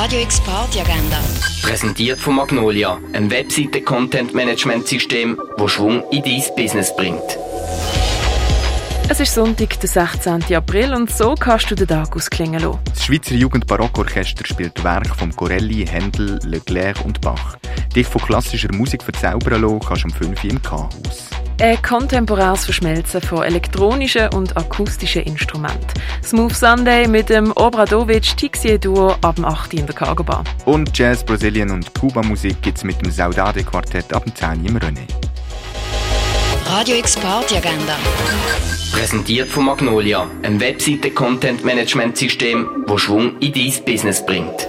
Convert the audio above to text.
Radio X Party Agenda. Präsentiert von Magnolia, einem Webseite-Content-Management-System, das Schwung in dein Business bringt. Es ist Sonntag, der 16. April und so kannst du den Tag ausklingen lassen. Das Schweizer Jugendbarockorchester spielt Werke von Corelli, Händel, Leclerc und Bach. Dich von klassischer Musik verzaubern lassen kannst du um 5 Uhr im K-Haus. Ein kontemporäres Verschmelzen von elektronischen und akustischen Instrumenten. Smooth Sunday mit dem Obradovic Tixier Duo ab dem 8. in der Cargo Bar. Und Jazz, Brasilien und Kuba-Musik gibt es mit dem Saudade Quartett ab dem 10 Uhr im René. Radio X Party Agenda. Präsentiert von Magnolia, einem Webseite-Content-Management-System, das Schwung in dein Business bringt.